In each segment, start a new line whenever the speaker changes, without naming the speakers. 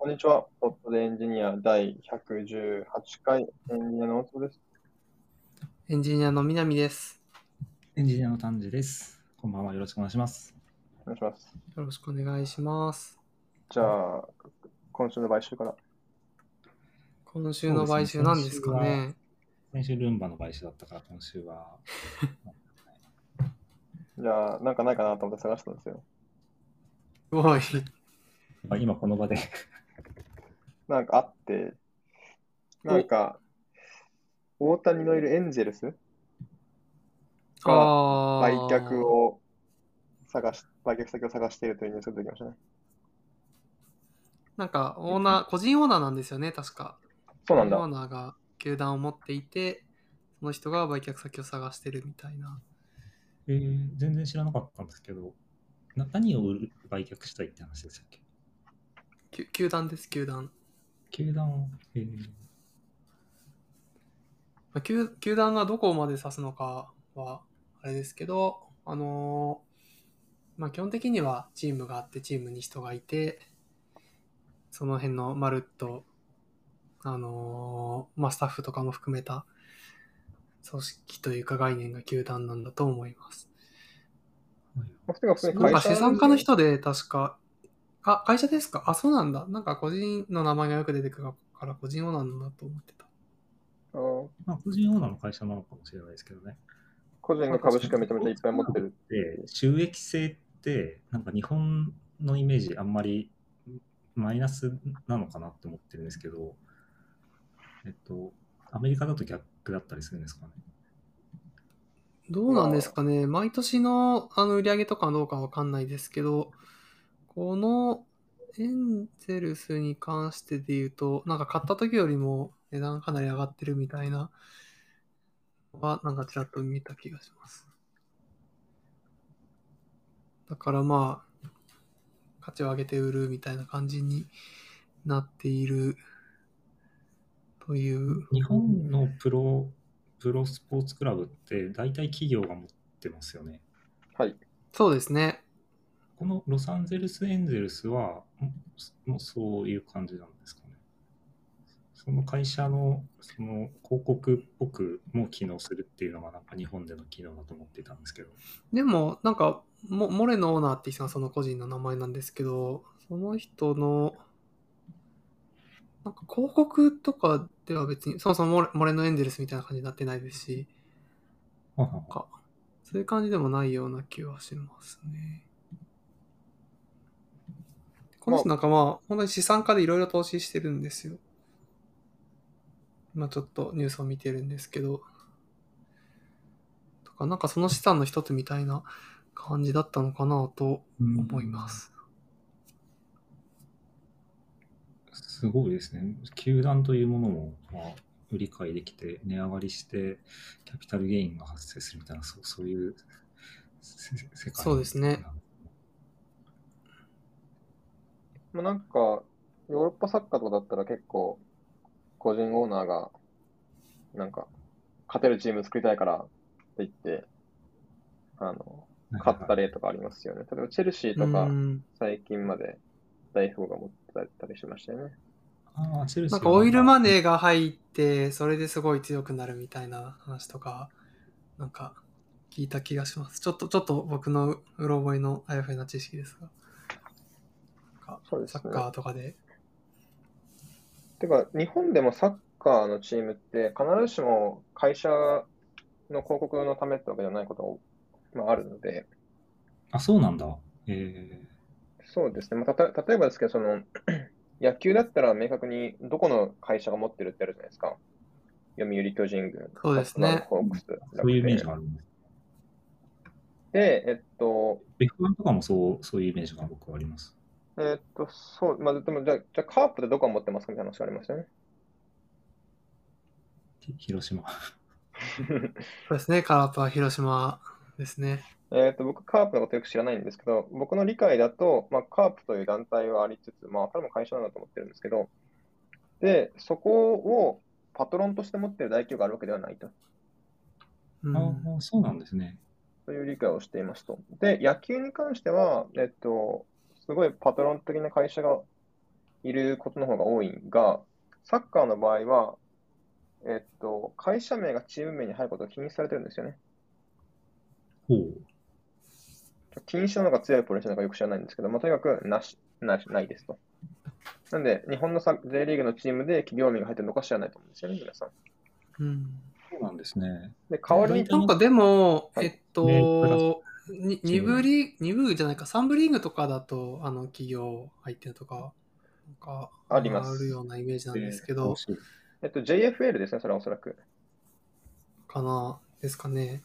こんにちは。ポットでエンジニア第118回エンジニアの大坪です。
エンジニアの南です。
エンジニアの丹治です。こんばんは。よろしくお願いします。
お願いします。
よろしくお願いします。
じゃあ、今週の買収から。
今週の買収なんですかね。
先週ルンバの買収だったから、今週は。
じゃあ、なんかないかなと思って探したんですよ。
すごい。
まあ今この場で
なんかあって、なんか、大谷のいるエンゼルスが
あ
売
ー
却を探し、売却先を探しているというニュースが出てきましたね。
なんか、オーナー、個人オーナーなんですよね、確か。
そうなんだ。
オーナーが球団を持っていて、その人が売却先を探してるみたいな。
えー全然知らなかったんですけど、な何を売る売却したいって話でしたっけ？
球球団です、球団。
球団を、えー
まあ球球団がどこまで指すのかはあれですけど、あのーまあ、基本的にはチームがあってチームに人がいてその辺のまるっと、あのーまあ、スタッフとかも含めた組織というか概念が球団なんだと思います。
はい
まあ
資産家の人で確か、あ、会社ですか？あ、そうなんだ。なんか個人の名前がよく出てくるから個人オーナーなんだと思ってた。
あー
まあ、個人オーナーの会社なのかもしれないですけどね。
個人が株式がめちゃめちゃいっぱい持ってる。
で、収益性って、なんか日本のイメージあんまりマイナスなのかなって思ってるんですけど、えっと、アメリカだと逆だったりするんですかね？
どうなんですかね、毎年のあの売り上げとかはどうかわかんないですけど、このエンゼルスに関してで言うと、なんか買った時よりも値段かなり上がってるみたいなのは、なんかちらっと見た気がします。だからまあ、価値を上げて売るみたいな感じになっているという。
日本のプロ、プロスポーツクラブって大体企業が持ってますよね。
はい。
そうですね。
このロサンゼルスエンゼルスは、もそういう感じなんですかね。その会社のその広告っぽくも機能するっていうのがなんか日本での機能だと思っていたんですけど。
でも、なんか、モモレのオーナーって人がその個人の名前なんですけど、その人の、なんか広告とかでは別に、そもそもモレモレのエンゼルスみたいな感じになってないですし、
ははは
なんか、そういう感じでもないような気はしますね。この人なんかまあ、本当に資産家でいろいろ投資してるんですよ。今ちょっとニュースを見てるんですけど、とか、なんかその資産の一つみたいな感じだったのかなと思います。
すごいですね。球団というものも、まあ、売り買いできて、値上がりして、キャピタルゲインが発生するみたいな、そうそういうせ世界
そうですね。
まあ、なんか、ヨーロッパサッカーとかだったら結構、個人オーナーが、なんか、勝てるチーム作りたいからって言って、あの、勝った例とかありますよね。例えば、チェルシーとか
う、ん
最近まで代表が持ってたりしましたよね。
ああ、チェルシー
なんかオイルマネーが入って、それですごい強くなるみたいな話とか、なんか聞いた気がします。ちょっと、ちょっと僕のうろ覚えのあやふやな知識ですが。
そうですね
サッカーとかで。
てか、日本でもサッカーのチームって、必ずしも会社の広告のためってわけじゃないことが、まあ、あるので、
あ、そうなんだ。え
そうですね。まあ、たと例えばですけど、その、野球だったら明確にどこの会社が持ってるってあるじゃないですか。読売巨人軍、
そうですね
ホークス、
ー、そういうイメージ
楽
があるんです。
天で、えっと、
F1 とかもそうそういうイメージが僕はあります。
えっと、そう、まあ、でも、じゃあ、じゃあカープでどこが持ってますかみたいな話がありましたよね。
ひ広島。
そうですね。カープは広島ですね。
えっと、僕、カープのことよく知らないんですけど、僕の理解だと、まあ、カープという団体はありつつ、まあ、彼も会社なんだと思ってるんですけど、で、そこをパトロンとして持ってる大企業があるわけではないと。
うん
ああ、そうなんですね。
という理解をしていますと。で、野球に関しては、えっと、すごいパトロン的な会社がいることの方が多いが、サッカーの場合は、えっと、会社名がチーム名に入ることを禁止されてるんですよね。
ほう。
禁止なのか強いプレッシーなのかよく知らないんですけど、まあ、とにかくなしなしないですと。なんで、日本の J リーグのチームで企業名が入ってるのか知らないと思うんですよね、皆さん。
うん、
そうなんですね。
で、代わりに。
なんかでも、えっと、ね、二部リーグ、部じゃないか、三部リーグとかだと、あの、企業入ってるとか、なんか、
あります。
あるようなイメージなんですけど。
えっと、JFL ですね、それはおそらく。
かな、ですかね。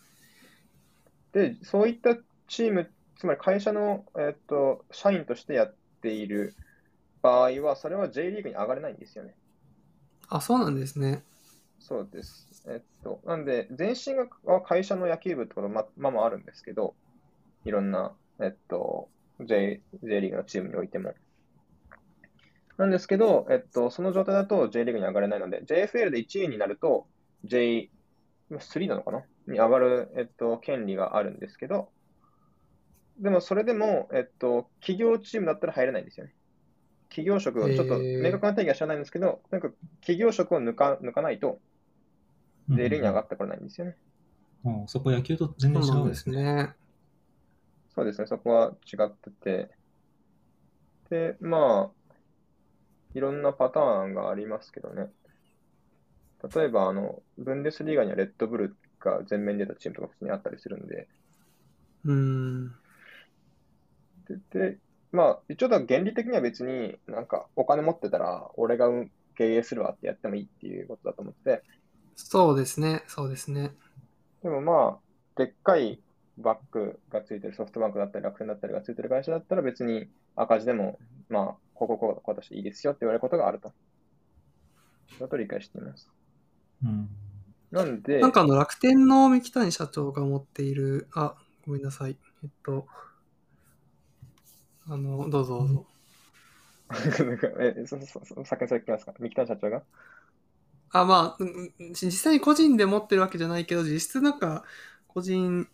で、そういったチーム、つまり会社の、えっと、社員としてやっている場合は、それは J リーグに上がれないんですよね。
あ、そうなんですね。
そうです。えっと、なんで、全身が会社の野球部ってことままあまああるんですけど、いろんな、えっと、J, J リーグのチームにおいても。なんですけど、えっと、その状態だと J リーグに上がれないので、JFL で1位になると、J3 なのかな？に上がる、えっと、権利があるんですけど、でもそれでも、えっと、企業チームだったら入れないんですよね。企業職をちょっと明確な定義は知らないんですけど、なんか企業職を抜か抜かないと、J リーグに上がってこれないんですよね。
うんそこ野球と全然違
そうなんで
すね。
ね。
そうですね、そこは違ってて。で、まあ、いろんなパターンがありますけどね。例えば、あの、ブンデスリーガにはレッドブルが前面に出たチームとか普通にあったりするんで。
うん。
で、でまあ、一応原理的には別になんかお金持ってたら俺が経営するわってやってもいいっていうことだと思って、
そうですね、そうですね。
でもまあ、でっかいバックがついてるソフトバンクだったり楽天だったりがついてる会社だったら別に赤字でも、まあ、こここうことしていいですよって言われることがあると。だと理解しています。
うん。
なんで、
なんかあの楽天の三木谷社長が持っている、あ、ごめんなさい。えっと、あの、どうぞどうぞ。
え、そ、そ、そ、先にそれ聞きますか三木谷社長が
あ、まあ、実際に個人で持ってるわけじゃないけど、実質なんか、個人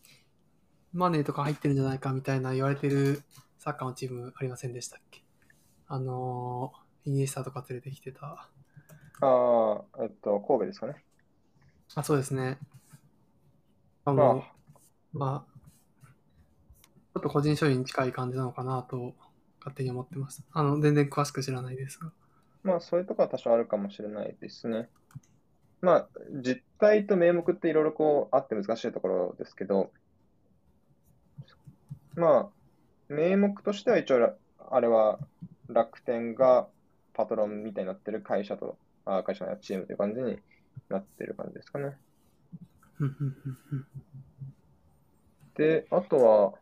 マネーとか入ってるんじゃないかみたいな言われてるサッカーのチームありませんでしたっけ？あのー、イニエスタとか連れてきてた。
ああ、えっと、神戸ですかね。
あ、そうですね。あ
ま
の、まあ、ちょっと個人所有に近い感じなのかなと、勝手に思ってます。あの、全然詳しく知らないですが。
まあ、そういうところは多少あるかもしれないですね。まあ、実態と名目っていろいろこうあって難しいところですけど、まあ、名目としては一応ら、あれは楽天がパトロンみたいになってる会社と、あ会社のチームという感じになってる感じですかね。で、あとは、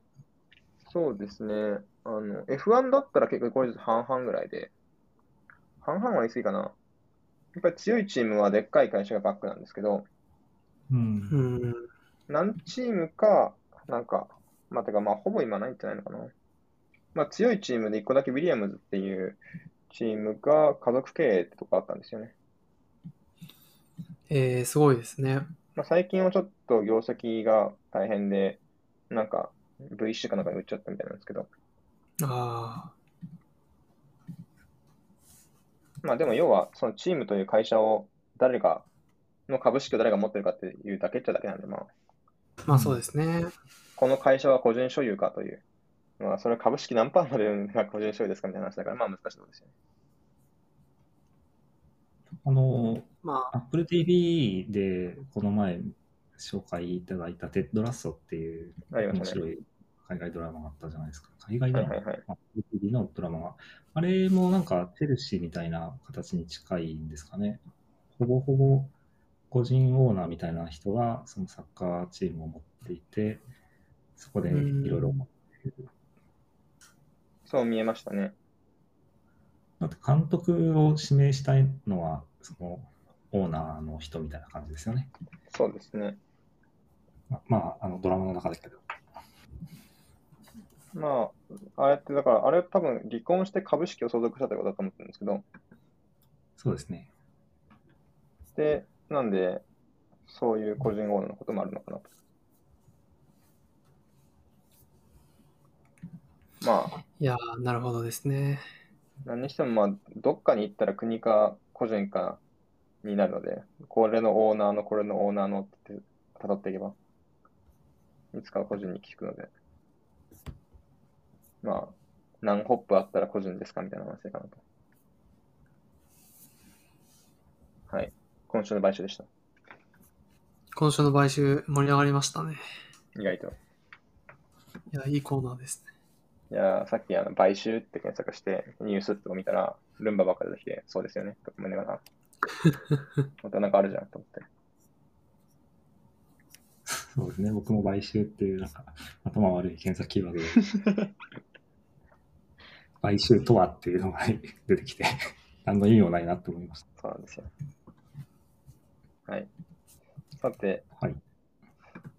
そうですね、あの、F1 だったら結構これ半々ぐらいで、半々は言い過ぎかな。やっぱり強いチームはでっかい会社がバックなんですけど、
うん。
うん。
何チームか、なんか、まあ、てか、まあ、ほぼ今ないんじゃないのかな。まあ、強いチームで1個だけウィリアムズっていうチームが家族経営とこあったんですよね。
えー、すごいですね。
まあ、最近はちょっと業績が大変で、なんか VC かなんかに売っちゃったみたいなんですけど、
あ
まあでも要はそのチームという会社を誰が、の株式を誰が持ってるかっていうだけっちゃだけなんで、まあ、
あ、まあそうですね。
この会社は個人所有かという、まあそれは株式何パーまでが個人所有ですかみたいな話だから、まあ難しいところですよね。
あの、
まあ、
Apple TV でこの前紹介いただいたテッドラッソっていう。面白い海外ドラマがあったじゃないですか。海外ドラマ、
はいはいはい
Apple TV のドラマが。あれもなんかチェルシーみたいな形に近いんですかね。ほぼほぼ個人オーナーみたいな人がそのサッカーチームを持っていて、そこでいろいろ持っている。
そう見えましたね。
だって監督を指名したいのは、そのオーナーの人みたいな感じですよね。
そうですね。
ままあ、あのドラマの中だけど。
まあ、あれってだから、あれ多分離婚して株式を相続したということだと思ってるんですけど、
そうですね。
で、なんで、そういう個人オーナーのこともあるのかなと。まあ、
いやー、なるほどですね。
何にしても、まあ、どっかに行ったら国か個人かになるので、これのオーナーの、これのオーナーのって辿っていけば、いつかは個人に聞くので、まあ、何ホップあったら個人ですかみたいな話かなと。はい。今週の買収でした。
今週の買収盛り上がりましたね。
意外と。
いや、いいコーナーですね。
いやーさっきあの買収って検索してニュースとか見たら、ルンバばっかり出てきて、そうですよね。とか胸がな。またなんかあるじゃんと思って。
そうですね。僕も買収っていう、なんか、頭悪い検索キーワードで、買収とはっていうのが出てきて、何の意味もないなって思いました。
そうなんですよ。はい。さて、
はい。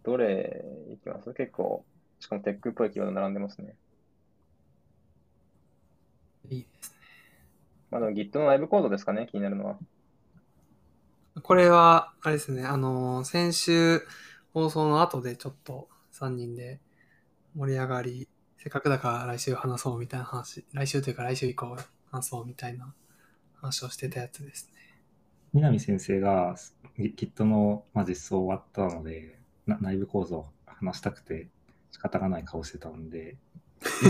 どれいきます？結構、しかもテックっぽいキーワード並んでますね。
いいですね。
まあでも Git の内部コードですかね、気になるのは。
これは、あれですね、あのー先週放送の後でちょっと3人で盛り上がり、せっかくだから来週話そうみたいな話、来週というか来週以降話そうみたいな話をしてたやつですね。
南先生が Git の、まあ、実装終わったので、な内部構造を話したくて仕方がない顔してたので、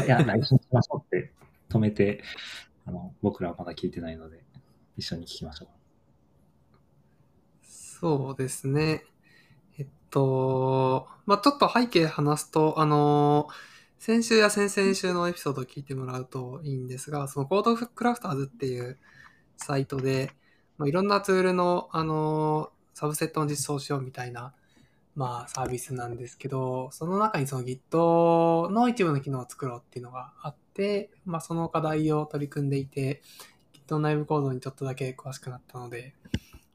いや、来週にしましょうって止めて、あの僕らはまだ聞いてないので、一緒に聞きましょう。
そうですね。えっと、まあちょっと背景話すと、あの先週や先々週のエピソードを聞いてもらうといいんですが、そのコードクラフターズっていうサイトで、まあ、いろんなツールの、あのサブセットの実装しようみたいな、まあ、サービスなんですけど、その中にその Git の一部の機能を作ろうっていうのがあって、まあ、その課題を取り組んでいて、Git の内部コードにちょっとだけ詳しくなったので、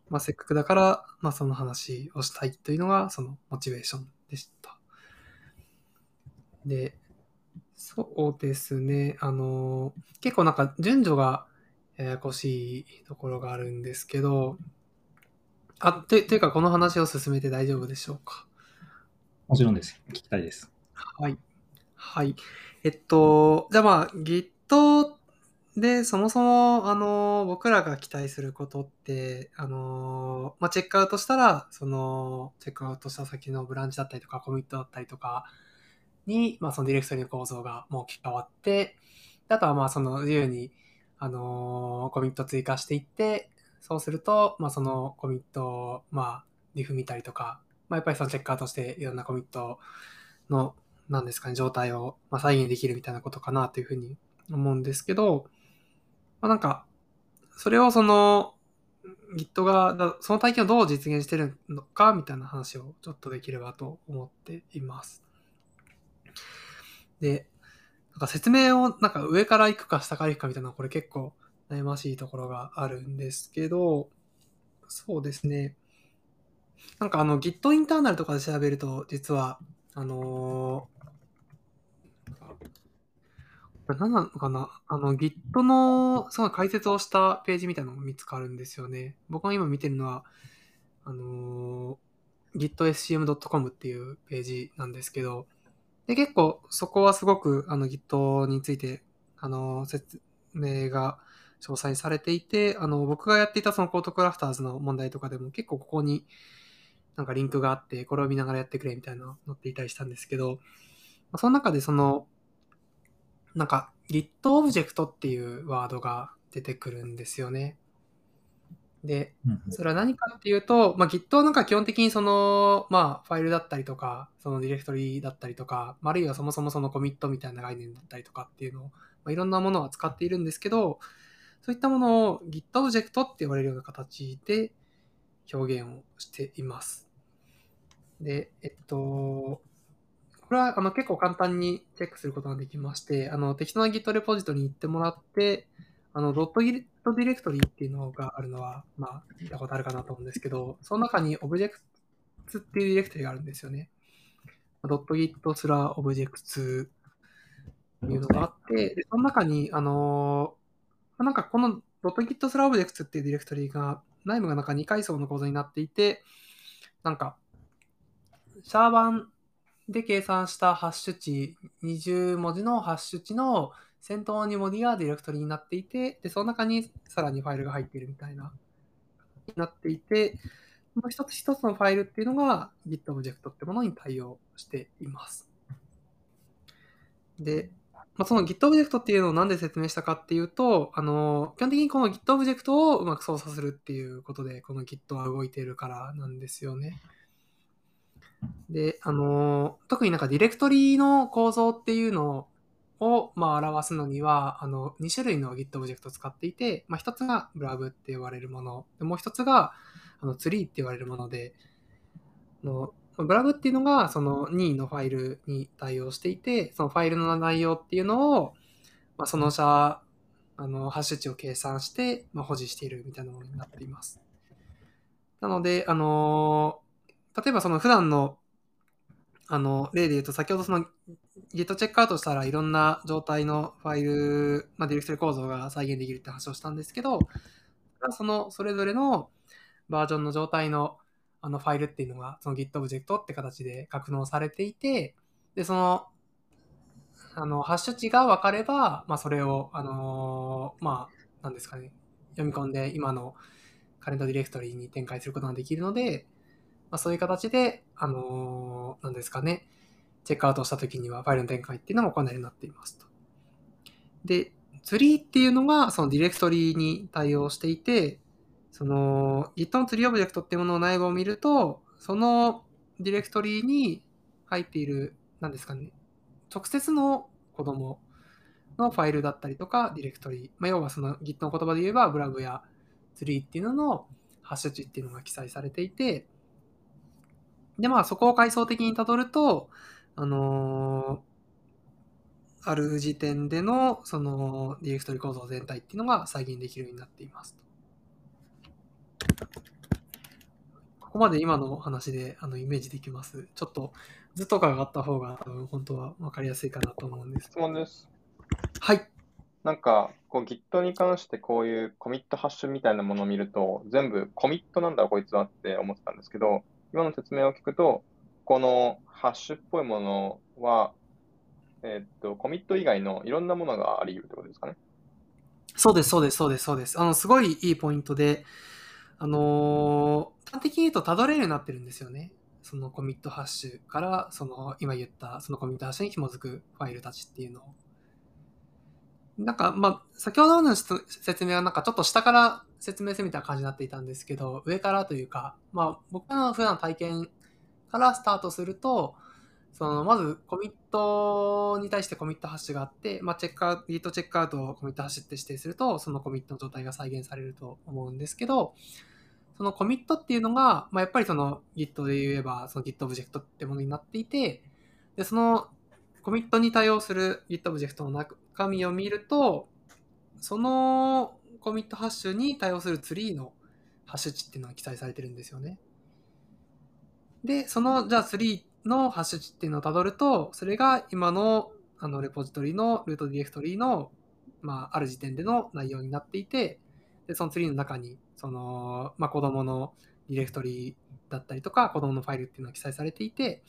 まあ、せっかくだから、まあ、その話をしたいというのが、そのモチベーションでした。で、そうですね、あの、結構なんか順序がややこしいところがあるんですけど、あ、とというかこの話を進めて大丈夫でしょうか？
もちろんです。聞きたいです。
はい。はい。えっと、じゃあまあ、Git で、そもそも、あの、僕らが期待することって、あの、まあ、チェックアウトしたら、その、チェックアウトした先のブランチだったりとか、コミットだったりとかに、まあ、そのディレクトリの構造がもう置き換わって、であとはまあ、その自由に、あの、コミット追加していって、そうすると、まあ、そのコミットを、まあ、リフ見たりとか、まあ、やっぱりそのチェックアウトして、いろんなコミットの、なんですかね、状態を、まあ、再現できるみたいなことかなというふうに思うんですけど、まあ、なんか、それをその、Git が、その体験をどう実現してるのかみたいな話をちょっとできればと思っています。で、なんか説明をなんか上から行くか下から行くかみたいなこれ結構悩ましいところがあるんですけど、そうですね。なんかあの Git インターナルとかで調べると実は、あのー、何なのかな？あの Git のその解説をしたページみたいなのが見つかるんですよね。僕が今見てるのは、あのー、gitscm.com っていうページなんですけど、で結構そこはすごくあの Git について、あの説明が詳細されていて、あの僕がやっていたそのコートクラフターズの問題とかでも結構ここになんかリンクがあって、これを見ながらやってくれみたいなの載っていたりしたんですけど、その中でその、なんか Git オブジェクトっていうワードが出てくるんですよね。で、それは何かっていうと、まあ、Git はなんか基本的にその、まあ、ファイルだったりとか、そのディレクトリだったりとか、あるいはそもそもそのコミットみたいな概念だったりとかっていうのを、まあ、いろんなものを使っているんですけど、そういったものを Git オブジェクトって言われるような形で表現をしています。で、えっと、これはあの結構簡単にチェックすることができまして、あの適当な Git レポジトリに行ってもらって、あの、ドットギットディレクトリっていうのがあるのは、まあ、聞いたことあるかなと思うんですけど、その中にオブジェクツっていうディレクトリがあるんですよね。ドットギットスラオブジェクツっていうのがあって、でその中に、あのーなんかこのドット Git スラ objects っていうディレクトリが、内部がなんか2階層の構造になっていて、なんか、シャーバンで計算したハッシュ値、20文字のハッシュ値の先頭2文字がディレクトリになっていて、で、その中にさらにファイルが入っているみたいな、になっていて、この一つ一つのファイルっていうのが Git オブジェクトってものに対応しています。で、まあ、その Git オブジェクトっていうのをなんで説明したかっていうと、あの、基本的にこの Git オブジェクトをうまく操作するっていうことで、この Git は動いているからなんですよね。で、あの、特になんかディレクトリの構造っていうのを、をまあ、表すのには、あの、2種類の Git オブジェクトを使っていて、まあ、一つが blob って言われるもの、でもう一つが、あの、ツリーって言われるもので、の、ブラブっていうのがその任意のファイルに対応していて、そのファイルの内容っていうのを、まあ、その社、あの、ハッシュ値を計算して、まあ、保持しているみたいなものになっています。なので、あの、例えばその普段の、あの、例で言うと、先ほどその Git チェックアウトしたらいろんな状態のファイル、まあ、ディレクトリ構造が再現できるって話をしたんですけど、そのそれぞれのバージョンの状態のあのファイルっていうのが、その Git オブジェクトって形で格納されていて、で、その、あの、ハッシュ値が分かれば、まあ、それを、あのーまあ、なんですかね、読み込んで今のカレントディレクトリに展開することができるので、まあ、そういう形で、あのーなんですかね、チェックアウトしたときにはファイルの展開っていうのが行えるようになっていますと。で、ツリーっていうのがそのディレクトリに対応していて、その Git のツリーオブジェクトっていうものの内部を見ると、そのディレクトリに入っている、なんですかね、直接の子供のファイルだったりとか、ディレクトリ、まあ、要はその Git の言葉で言えば、 blob やツリーっていうののハッシュ値っていうのが記載されていて、で、まあそこを階層的にたどると、あのーある時点でのそのディレクトリ構造全体っていうのが再現できるようになっています。ここまで今の話であのイメージできます。ちょっと図とかがあった方が本当は分かりやすいかなと思うんです。
質問です。
はい。
なんか、こう Git に関してこういうコミットハッシュみたいなものを見ると、全部コミットなんだこいつはって思ってたんですけど、今の説明を聞くと、このハッシュっぽいものは、えーっと、コミット以外のいろんなものがあり得るってことですかね。
そうです、そうです、そうです、そうです。あの、すごいいいポイントで、あのー端的に言うとたどれるようになってるんですよね。そのコミットハッシュから、その今言ったそのコミットハッシュに紐づくファイルたちっていうのを。なんか、まあ、先ほどの説明はなんかちょっと下から説明するみたいな感じになっていたんですけど、上からというか、まあ、僕の普段体験からスタートすると、その、まず、コミットに対してコミットハッシュがあって、まあ、チェックアウト、Git チェックアウトをコミットハッシュって指定すると、そのコミットの状態が再現されると思うんですけど、そのコミットっていうのが、まあ、やっぱりその Git で言えば、その Git オブジェクトってものになっていて、で、そのコミットに対応する Git オブジェクトの中身を見ると、そのコミットハッシュに対応するツリーのハッシュ値っていうのが記載されてるんですよね。で、その、じゃあツリーのハッシュ値っていうのをたどると、それが今のあのレポジトリのルートディレクトリの、まあ、ある時点での内容になっていて、で、そのツリーの中に、その、まあ、子供のディレクトリだったりとか、子供のファイルっていうのが記載されていて、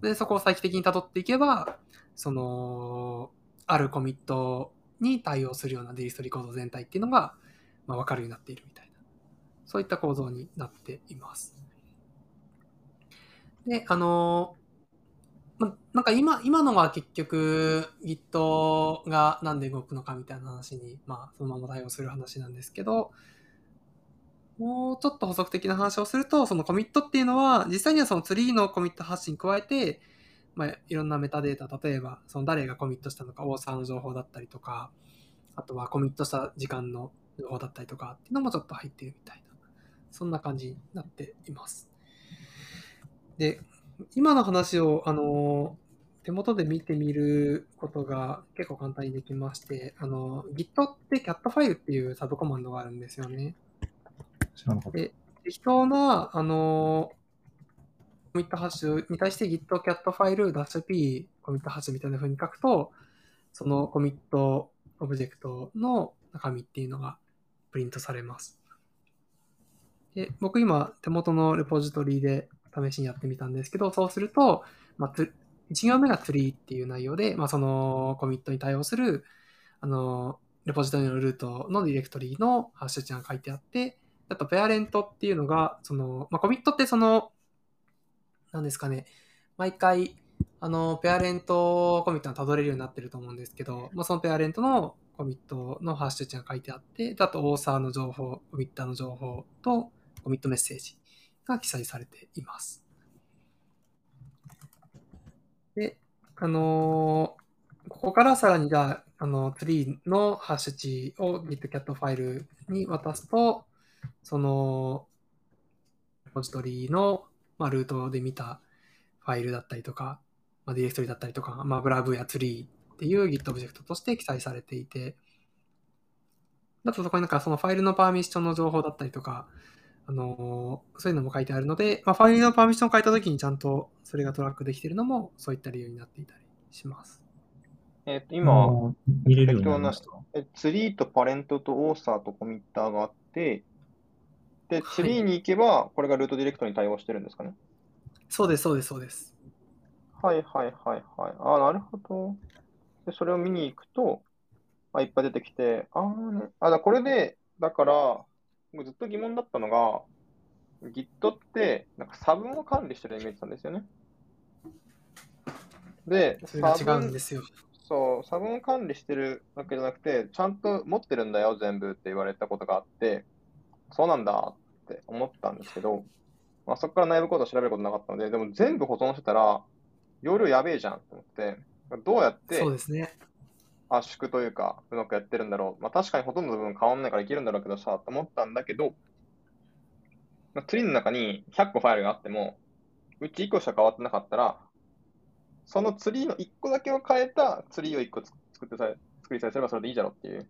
で、そこを再帰的に辿っていけば、その、あるコミットに対応するようなディレクトリ構造全体っていうのが、まあ、分かるようになっているみたいな、そういった構造になっています。で、あの、ま、なんか今、今のが結局 Git がなんで動くのかみたいな話に、まあ、そのまま対応する話なんですけど、もうちょっと補足的な話をすると、そのコミットっていうのは、実際にはそのツリーのコミット発信に加えて、まあ、いろんなメタデータ、例えば、その誰がコミットしたのか、オーサーの情報だったりとか、あとはコミットした時間の情報だったりとかっていうのもちょっと入っているみたいな、そんな感じになっています。で、今の話を、あの、手元で見てみることが結構簡単にできまして、あの、Git って cat ファイルっていうサブコマンドがあるんですよね。
知らなかった。
で適当な、あの、コミットハッシュに対して git cat ファイル -p コミットハッシュみたいな風に書くと、そのコミットオブジェクトの中身っていうのがプリントされます。で僕今手元のレポジトリで試しにやってみたんですけど、そうすると、まあ、1行目が tree っていう内容で、まあ、そのコミットに対応するあの、レポジトリのルートのディレクトリのハッシュ値が書いてあって、あと、ペアレントっていうのが、その、まあ、コミットってその、なんですかね、毎回、あの、ペアレントコミットがたどれるようになってると思うんですけど、まあ、そのペアレントのコミットのハッシュ値が書いてあって、であと、オーサーの情報、コミッターの情報と、コミットメッセージが記載されています。で、あのーここからさらにじゃあ、あの、ツリーのハッシュ値を gitcat ファイルに渡すと、その、ポジトリの、まあ、ルートで見たファイルだったりとか、まあ、ディレクトリだったりとか、まあ、グラブやツリーっていう Git オブジェクトとして記載されていて、だとそこになんかそのファイルのパーミッションの情報だったりとか、あのーそういうのも書いてあるので、まあ、ファイルのパーミッションを書いたときにちゃんとそれがトラックできているのも、そういった理由になっていたりします。
えっと、
あ
今、
ー見れるようになりました。
えツリーとパレントとオーサーとコミッターがあって、で、ツリーに行けば、これがルートディレクトに対応してるんですかね？
そうです、そうです、そうです。
はいはいはいはい。ああ、なるほど。で、それを見に行くと、あ、いっぱい出てきて、あーね、あ、だこれで、だから、僕ずっと疑問だったのが、Git って、なんか差分を管理してるイメージなんですよね。で、
それが違うんですよ。
そう、差分を管理してるわけじゃなくて、ちゃんと持ってるんだよ、全部って言われたことがあって、そうなんだって思ったんですけど、まあ、そこから内部コードを調べることなかったので、でも全部保存してたら、容量やべえじゃんと思って、どうやって。圧縮というか、うまくやってるんだろう。まあ、確かにほとんどの部分変わんないからいけるんだろうけどさ、と思ったんだけど、まあ、ツリーの中に100個ファイルがあっても、うち1個しか変わってなかったら、そのツリーの1個だけを変えたツリーを1個つ作ってさえ、作りさえすればそれでいいじゃろっていう。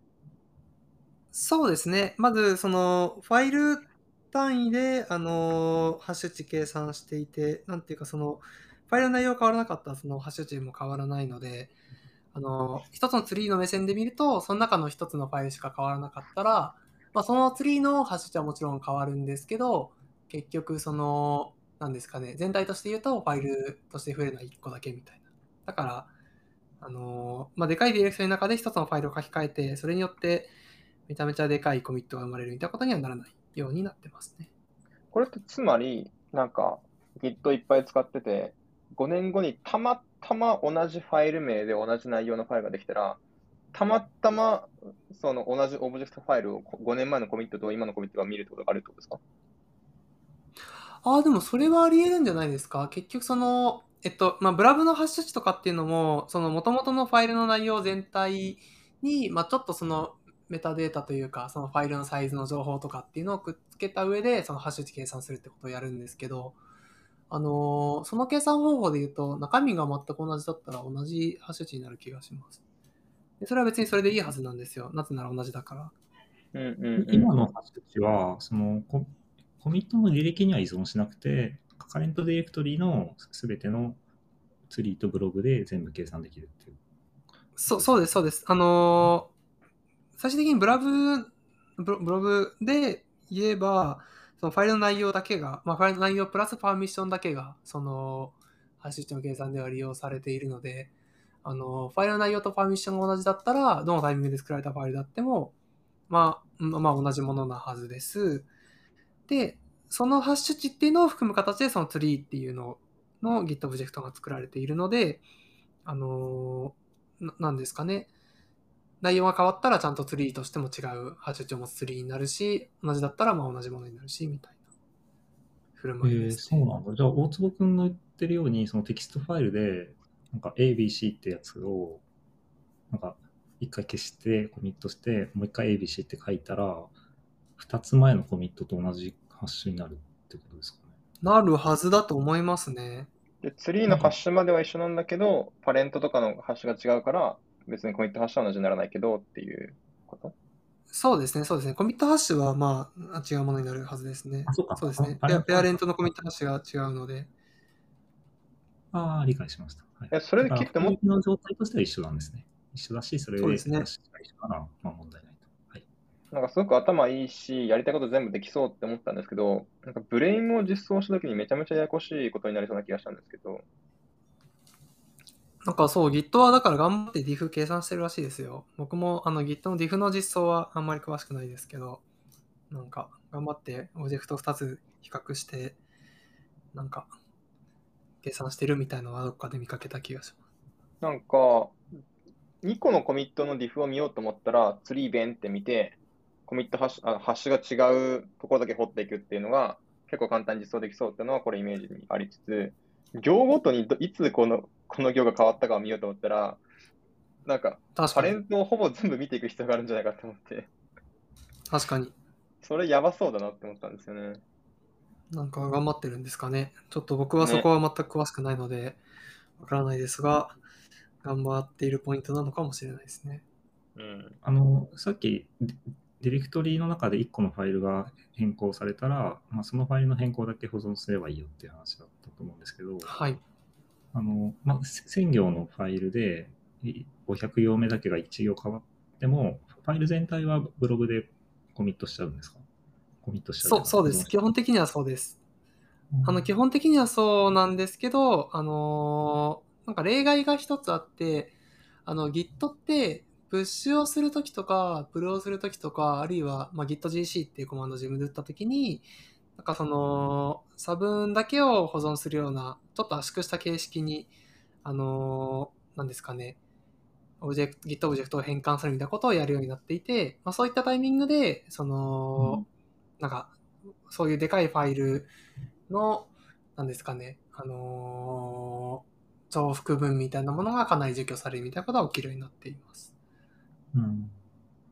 そうですね。まず、その、ファイル単位で、あの、ハッシュ値計算していて、なんていうか、その、ファイルの内容変わらなかったら、そのハッシュ値も変わらないので、あの、一つのツリーの目線で見ると、その中の一つのファイルしか変わらなかったら、まあ、そのツリーのハッシュ値はもちろん変わるんですけど、結局、その、なんですかね、全体として言うと、ファイルとして増えるのは1個だけみたいな。だから、あの、まあ、でかいディレクトリの中で一つのファイルを書き換えて、それによって、めちゃめちゃでかいコミットが生まれるみたいなことにはならないようになってますね。
これってつまり、なんか Git いっぱい使ってて、5年後にたまたま同じファイル名で同じ内容のファイルができたら、たまたまその同じオブジェクトファイルを5年前のコミットと今のコミットが見るってことがあるってことですか？
ああ、でもそれはあり得るんじゃないですか？結局その、えっと、まあ、ブラブのハッシュ値とかっていうのも、その元々のファイルの内容全体に、まあ、ちょっとそのメタデータというか、そのファイルのサイズの情報とかっていうのをくっつけた上で、そのハッシュ値計算するってことをやるんですけど、あのーその計算方法で言うと、中身が全く同じだったら同じハッシュ値になる気がします。でそれは別にそれでいいはずなんですよ。なぜなら同じだから。
うんうんうん
今のハッシュ値は、そのココミットの履歴には依存しなくて、カレントディレクトリのすべてのツリーとブログで全部計算できるっていう。
そうそうです、そうです。あのー最終的にブラブ、ブログで言えば、そのファイルの内容だけが、まあ、ファイルの内容プラスパーミッションだけが、その、ハッシュ値の計算では利用されているので、あのファイルの内容とパーミッションが同じだったら、どのタイミングで作られたファイルであっても、まあ、まあ同じものなはずです。で、そのハッシュ値っていうのを含む形で、そのツリーっていうのの Git オブジェクトが作られているので、あのなんですかね。内容が変わったらちゃんとツリーとしても違うハッシュ値を持つツリーになるし、同じだったらまあ同じものになるし、みたいな振る舞いで
ー、
す、
そうなんだ。じゃあ、大坪君の言ってるように、そのテキストファイルで、なんか ABC ってやつを、なんか一回消して、コミットして、もう一回 ABC って書いたら、二つ前のコミットと同じハッシュになるってことですかね。
なるはずだと思いますね。
で、ツリーのハッシュまでは一緒なんだけど、 parent とかのハッシュが違うから、別にコミットハッシュは同じにならないけどっていうこと？
そうですね、そうですね。コミットハッシュはまあ違うものになるはずですね
あ。そうか
そうですね。
あ
ペアペアレントのコミットハッシュが違うので。
ああ、理解しました。はい、
えそれでっても？
コミットの状態としては一緒なんですね。一緒だし、それ
そうで
一緒なら、まあ問題ないと。はい。
なんかすごく頭いいし、やりたいこと全部できそうって思ったんですけど、なんかブレインを実装したときにめちゃめちゃややこしいことになりそうな気がしたんですけど、
なんかそう、Git はだから頑張って diff 計算してるらしいですよ。僕もあの Git の diff の実装はあんまり詳しくないですけど、なんか頑張ってオブジェクト2つ比較して、なんか計算してるみたいなのはどっかで見かけた気がします。
なんか、2個のコミットの diff を見ようと思ったら、ツリー弁って見て、コミットハッシュあハッシュが違うところだけ掘っていくっていうのが、結構簡単に実装できそうっていうのは、これイメージにありつつ、行ごとにどいつこのこの行が変わったかを見ようと思ったら、なんか、タ。レントをほぼ全部見ていく必要があるんじゃないかと思って、
確かに。
それやばそうだなって思ったんですよね。
なんか頑張ってるんですかね。ちょっと僕はそこは全く詳しくないので、わからないですが、頑張っているポイントなのかもしれないですね。
うん。
あの、さっきデディレクトリの中で1個のファイルが変更されたら、まあ、そのファイルの変更だけ保存すればいいよっていう話だったと思うんですけど、
はい。
あの、まあ、1000行のファイルでい500行目だけが1行変わっても、ファイル全体はブログでコミットしちゃうんですか？コミットしちゃ
そう、そうです。基本的にはそうです。あの、基本的にはそうなんですけど、あのーなんか例外が一つあって、あの、Git って、プッシュをするときとか、プルをするときとか、あるいは、まあ、GitGC っていうコマンドを自分で打ったときに、なんかその、差分だけを保存するような、ちょっと圧縮した形式に、あのーなんですかね、オブジェクト、Git オブジェクトを変換するみたいなことをやるようになっていて、まあ、そういったタイミングで、その、なんか、そういうでかいファイルの、なんですかね、あのー重複分みたいなものがかなり除去されるみたいなことが起きるようになっています。
うん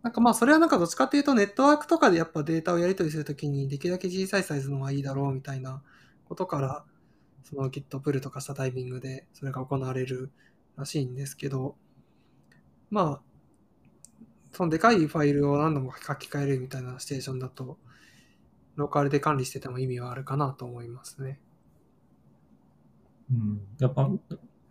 なんかまあそれはなんかどっちかっていうとネットワークとかでやっぱデータをやり取りするときにできるだけ小さいサイズの方がいいだろうみたいなことからその Git プルとかしたタイミングでそれが行われるらしいんですけどまあそのでかいファイルを何度も書き換えるみたいなシチュエーションだとローカルで管理してても意味はあるかなと思いますね。
うんやっぱ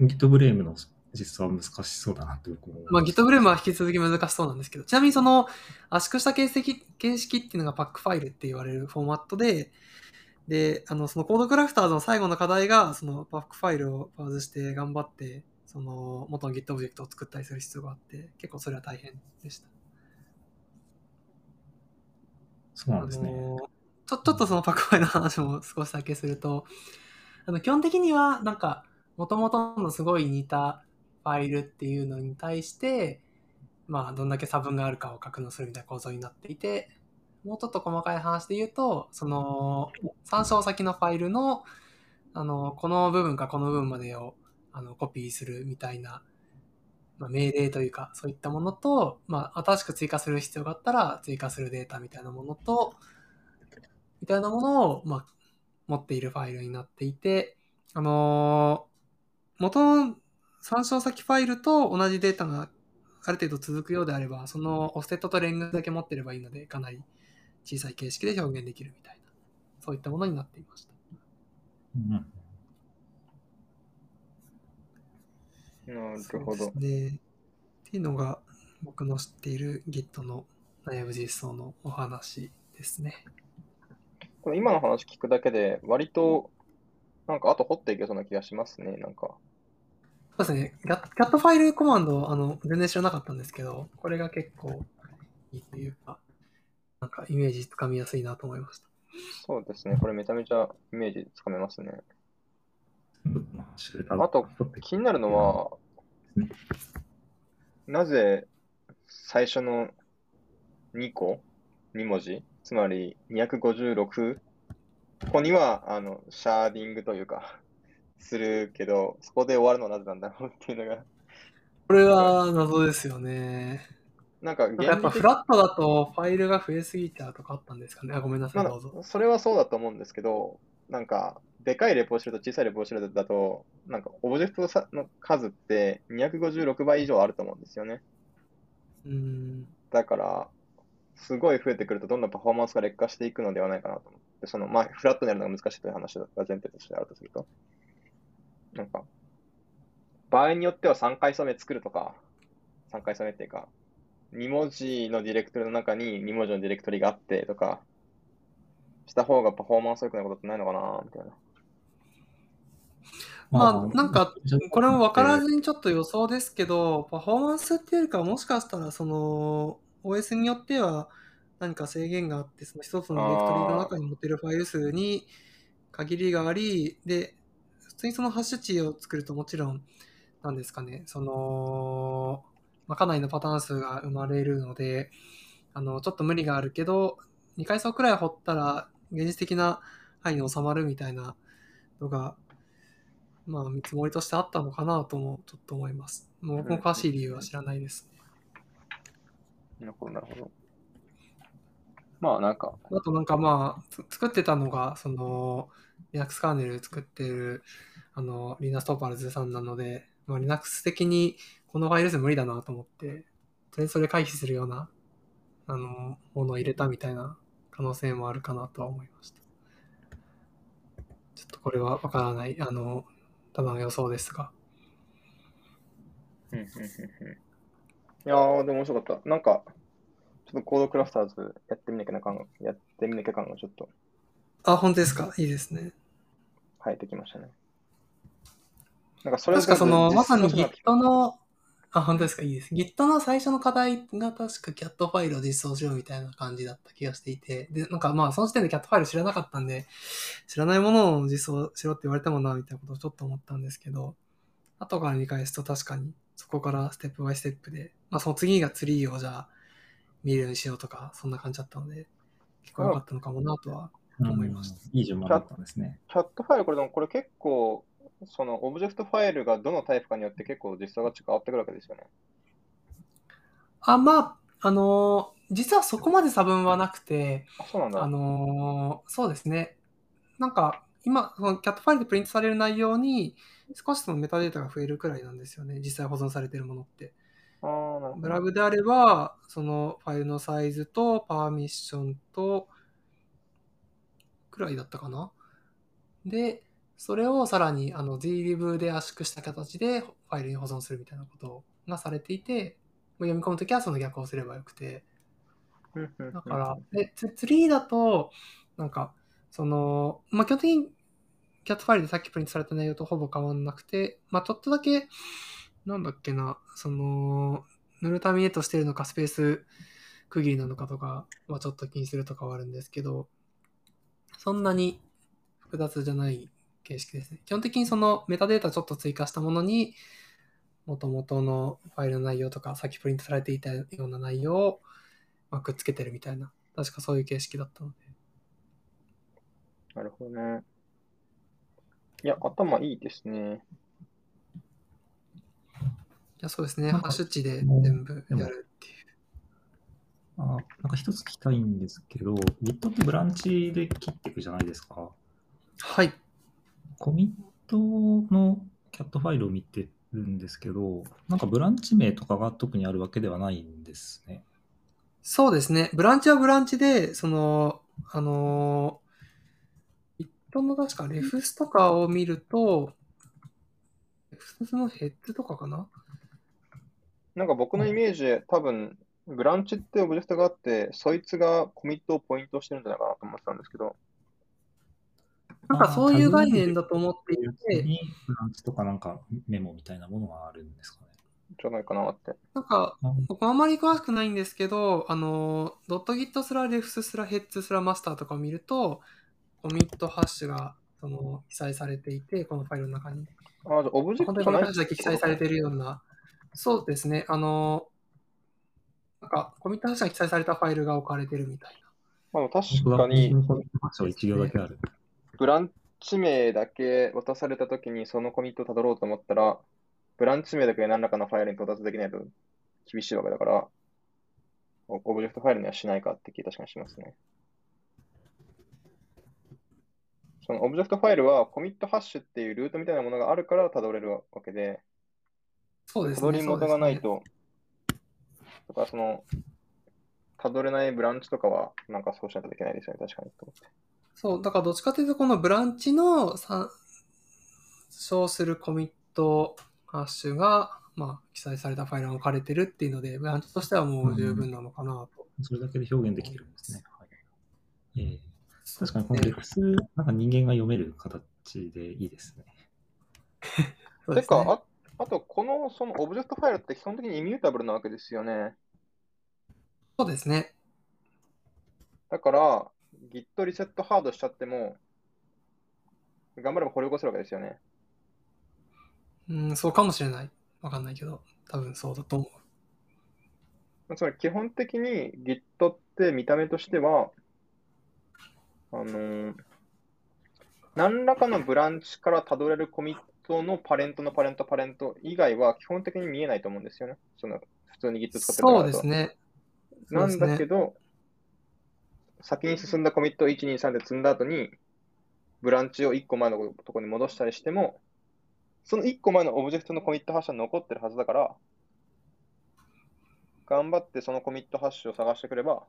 Git ブレームの実装は難しそうだなって僕も
まあ、
した
GitFrame は引き続き難しそうなんですけど、ちなみにその圧縮した形式形式っていうのがパックファイルって言われるフォーマットで、で、あの、その CodeCrafters の最後の課題が、その packfile をパースして頑張って、その元の Git オブジェクトを作ったりする必要があって、結構それは大変でした。
そうなんですね。
ちょちょっとその packfile の話も少しだけすると、あの基本的にはなんか、もともとのすごい似たファイルっていうのに対して、まあ、どんだけ差分があるかを格納するみたいな構造になっていて、もうちょっと細かい話で言うと、その、参照先のファイルの、あの、この部分かこの部分までをあのコピーするみたいな、まあ、命令というか、そういったものと、まあ、新しく追加する必要があったら、追加するデータみたいなものと、みたいなものを、まあ、持っているファイルになっていて、あのー元の参照先ファイルと同じデータがある程度続くようであれば、そのオフセットとレングだけ持ってればいいので、かなり小さい形式で表現できるみたいな、そういったものになっていました。
うん
なるほど。
ですね。っていうのが僕の知っている Git の内部実装のお話ですね。
これ今の話聞くだけで、割と、なんかあと掘っていけそうな気がしますね、なんか。
そうですね。 cat-file コマンド、あの、全然知らなかったんですけど、これが結構いいというか、なんかイメージつかみやすいなと思いました。
そうですね、これめちゃめちゃイメージつかめますね。
まあ
と、気になるのは、なぜ最初の2個、2文字、つまり256個にはあのシャーディングというか、するけど、そこで終わるのはなぜなんだろうっていうのが、
これは謎ですよね。
なんか
やっぱフラットだとファイルが増えすぎちゃうとかあったんですかね。あ、ごめんなさい、
ま
どうぞ。
あ、それはそうだと思うんですけど、なんか、でかいレポーシルと小さいレポーシルだと、なんか、オブジェクトさの数って256倍以上あると思うんですよね。
うーん。
だから、すごい増えてくると、どんどんパフォーマンスが劣化していくのではないかなと思って、その、まあ、フラットになるのが難しいという話が前提としてあるとすると、なんか、場合によっては3回染め作るとか、3回染めっていうか、2文字のディレクトリの中に2文字のディレクトリがあってとか、した方がパフォーマンス良くなることってないのかなみたいな。
まあ、なんか、これも分からずにちょっと予想ですけど、パフォーマンスっていうか、もしかしたら、その、OS によっては何か制限があって、その一つのディレクトリの中に持ってるファイル数に限りがあり、で、普通にそのハッシュ値を作るともちろん、なんですかね、その、まあ、かなりのパターン数が生まれるので、あの、ちょっと無理があるけど、2階層くらい掘ったら、現実的な範囲に収まるみたいなのが、まあ、見積もりとしてあったのかなともちょっと思います。もう僕も詳しい理由は知らないですね。
なるほど、なるほど。まあ、なんか、
あとなんかまあ、つ作ってたのが、その、Linux カーネル作ってる、あの、リナストーパルズさんなので、まあ、Linux 的にこのファイル数無理だなと思って、とりあえずそれ回避するような、あの、ものを入れたみたいな可能性もあるかなとは思いました。ちょっとこれはわからない、あの、ただの予想ですが。
うんうんうんうん。いやー、でも面白かった。なんか、ちょっとコードクラスターズやってみなきゃな感が、やってみなきゃ感がちょっと
あ、本当ですか？いいですね。
生えてきましたね。なんかそれ
確かその、まさに Git の、あ、本当ですか？いいです。Git の最初の課題が確か CAT ファイルを実装しようみたいな感じだった気がしていて、で、なんかまあその時点で CAT ファイル知らなかったんで、知らないものを実装しろって言われてもな、みたいなことをちょっと思ったんですけど、後から見返すと確かにそこから step by step で、まあその次がツリーをじゃあ見るようにしようとか、そんな感じだったので、結構良かったのかもなとは思いました。
うん。いい順番だったんですね。
cat-file、これでもこれ結構、そのオブジェクトファイルがどのタイプかによって結構実装が変わってくるわけですよね。
あ、まあ、あのー実はそこまで差分はなくて、
あ、そうなんだ。
あのーそうですね。なんか、今、そのキャットファイルでプリントされる内容に、少しそのメタデータが増えるくらいなんですよね。実際保存されているものって。
あ。
ブラグであれば、そのファイルのサイズとパーミッションと、くらいだったかな。で、それをさらにあの zlib で圧縮した形でファイルに保存するみたいなことがされていて、読み込むときはその逆をすればよくて、だから、で、ツツリーだと、なんか、その、まあ、基本的に、キャットファイルでさっきプリントされた内容とほぼ変わんなくて、まあ、ちょっとだけ、なんだっけな、その、ヌルターミネートしてるのか、スペース区切りなのかとかはちょっと気にするとかはあるんですけど、そんなに複雑じゃない形式ですね。基本的にそのメタデータちょっと追加したものに、元々のファイルの内容とか、さっきプリントされていたような内容を、まあ、くっつけてるみたいな、確かそういう形式だったので。
なるほどね。いや、頭いいですね。
いや、そうですね。ハッシュ値で全部やるっていう。
あなんか一つ聞きたいんですけど、Git ってブランチで切っていくじゃないですか。
はい。
コミットのキャットファイルを見てるんですけど、なんかブランチ名とかが特にあるわけではないんですね。
そうですね。ブランチはブランチで、その、あのー、Git の確かレフスとかを見ると、レフスのヘッズとかかな？
なんか僕のイメージで多分、ブランチってオブジェクトがあって、そいつがコミットをポイントしてるんじゃないかなと思ってたんですけど、
なんかそういう概念だと思っていて、
にブランチとかなんかメモみたいなものがあるんですかね。
じゃないかなって。
なんか、
うん
僕あんまり詳しくないんですけど、あの、ドットギットスラレフススラヘッズスラマスターとかを見ると、コミットハッシュが、その、記載されていて、このファイルの中に。
あ、じゃあオブジェ
本
クトじゃない
当にこのハッシュだけ記載されているような、そうですね、あの、なんか、コミットハッシュが記載されたファイルが置かれてるみたいな。
まあ、確かに、
コミットハッシュは1行だけある。
ブランチ名だけ渡されたときにそのコミットをたどろうと思ったら、ブランチ名だけで何らかのファイルに到達できないと厳しいわけだから、オオブジェクトファイルにはしないかって気確かにしますね。そのオブジェクトファイルはコミットハッシュっていうルートみたいなものがあるからたどれるわけで、
そうですね。
たどり元がない
そうですね
と、とかその、たどれないブランチとかはなんかそうしないといけないですよね、確かにと思って。
そう、だからどっちかというと、このブランチの参照するコミットハッシュが、まあ、記載されたファイルが置かれてるっていうので、ブランチとしてはもう十分なのかなと。
それだけで表現できてるんですね。はいええ確かにこの refs、なんか人間が読める形でいいですね。
そう
てか、
ですね。
ああと、このそのオブジェクトファイルって基本的に immutable なわけですよね。
そうですね。
だから、Git リセットハードしちゃっても、頑張れば掘り起こせるわけですよね。
うん、そうかもしれない。わかんないけど、多分そうだと思う。
つまり基本的に Git って見た目としては、あのー何らかのブランチからたどれるコミットのパレントのパレントパレント以外は基本的に見えないと思うんですよね。その普通に Git 使ってる
そうですね。
なんだけど、先に進んだコミットを1、2、3で積んだ後に、ブランチを1個前のところに戻したりしても、その1個前のオブジェクトのコミットハッシュは残ってるはずだから、頑張ってそのコミットハッシュを探してくれば、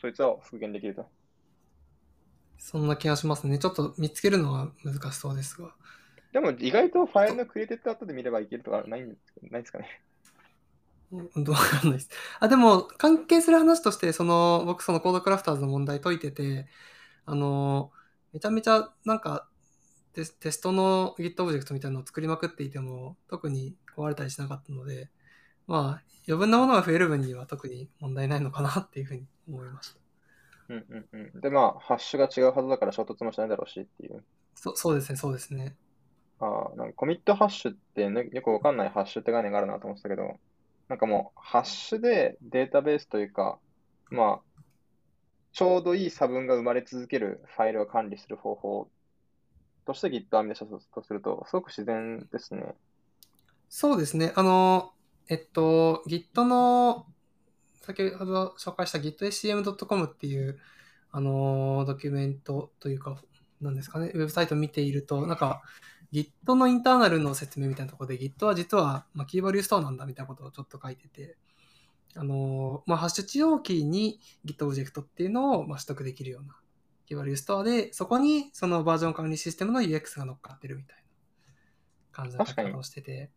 そいつは復元できると。
そんな気がしますね。ちょっと見つけるのは難しそうですが。
でも意外とファイルの created at で見ればいけるとかないんないですかね。
うんどうわかんないです。あ、でも、関係する話として、その、僕、その CodeCrafters の問題解いてて、あの、めちゃめちゃ、なんか、テステストの Git オブジェクトみたいなのを作りまくっていても、特に壊れたりしなかったので、まあ、余分なものが増える分には特に問題ないのかなっていうふうに思いました。
うんうんうん。で、まあ、ハッシュが違うはずだから衝突もしないだろうしっていう。
そそうですね、そうですね。
ああ、なんかコミットハッシュって、ね、よくわかんないハッシュって概念があるなと思ってたけど、なんかもう、ハッシュでデータベースというか、まあ、ちょうどいい差分が生まれ続けるファイルを管理する方法として Git を編み出したとすると、すごく自然ですね。
そうですね。あの、えっと、Git の、先ほど紹介した gitacm.com っていう、あの、ドキュメントというか、なんですかね、ウェブサイト見ていると、なんか、Git のインターナルの説明みたいなところで、Git は実は、まあ、キーバリューストアなんだみたいなことをちょっと書いてて、あの、まあ、ハッシュ値容キーに Git オブジェクトっていうのを、まあ、取得できるようなキーバリューストアで、そこにそのバージョン管理システムの UX が乗っかってるみたいな感じの書き方をしてて、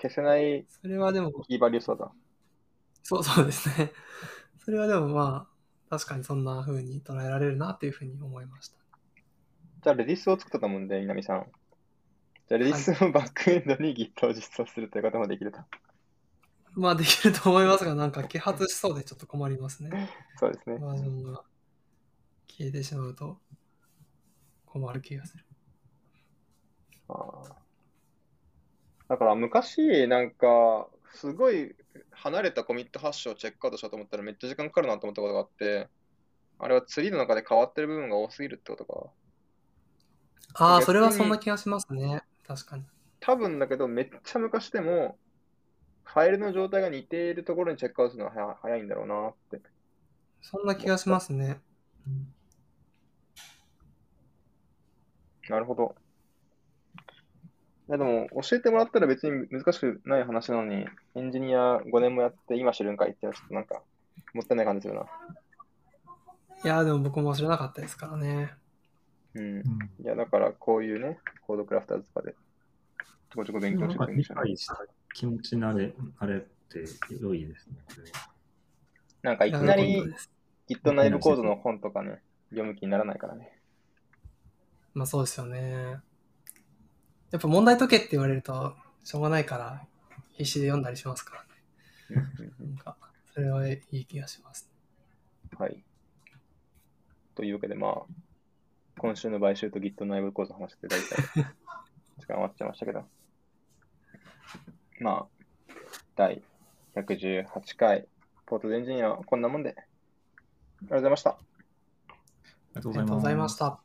消せない
それはでも、
キーバリューストだ。
そうそうですね。それはでもまあ、確かにそんな風に捉えられるなっていうふうに思いました。
じゃあ、レディスを作ったと思うんで、稲見さん。じゃあ、レディスのバックエンドに Git を実装するということもできると。
まあできると思いますが、なんか揮発しそうでちょっと困りますね。
そうですね。
バージョンが消えてしまうと困る気がする。
あーだから昔、なんか、すごい離れたコミットハッシュをチェックアウトしようと思ったらめっちゃ時間かかるなと思ったことがあって、あれはツリーの中で変わってる部分が多すぎるってことか。
ああ、それはそんな気がしますね。確かに。
多分だけど、めっちゃ昔でも、ファイルの状態が似ているところにチェックアウトするのが早早いんだろうなって。
そんな気がしますね。
なるほど。いやでも、教えてもらったら別に難しくない話なのに、エンジニア5年もやって今知るんかいってちょっとなんか、もったいない感じするな。
いやー、でも僕も知らなかったですからね。
うん。いや、だからこういうね、コードクラフターズとかで、ちょこちょこ勉強してるんでしょうね
解した気持ち慣れ、あれって良いですね。これ
なんかいきなり Git 内部コードの本とかね、読む気にならないからね。
まあそうですよね。やっぱ問題解けって言われると、しょうがないから、必死で読んだりしますからね。なんか、それはいい気がします。
うんはい。というわけで、まあ、今週の買収と Git 内部コードの話って大体 時間終わっちゃいましたけど、まあ、第118回、ポートエンジニアはこんなもんで、ありがとうございました。
ありがとうございました。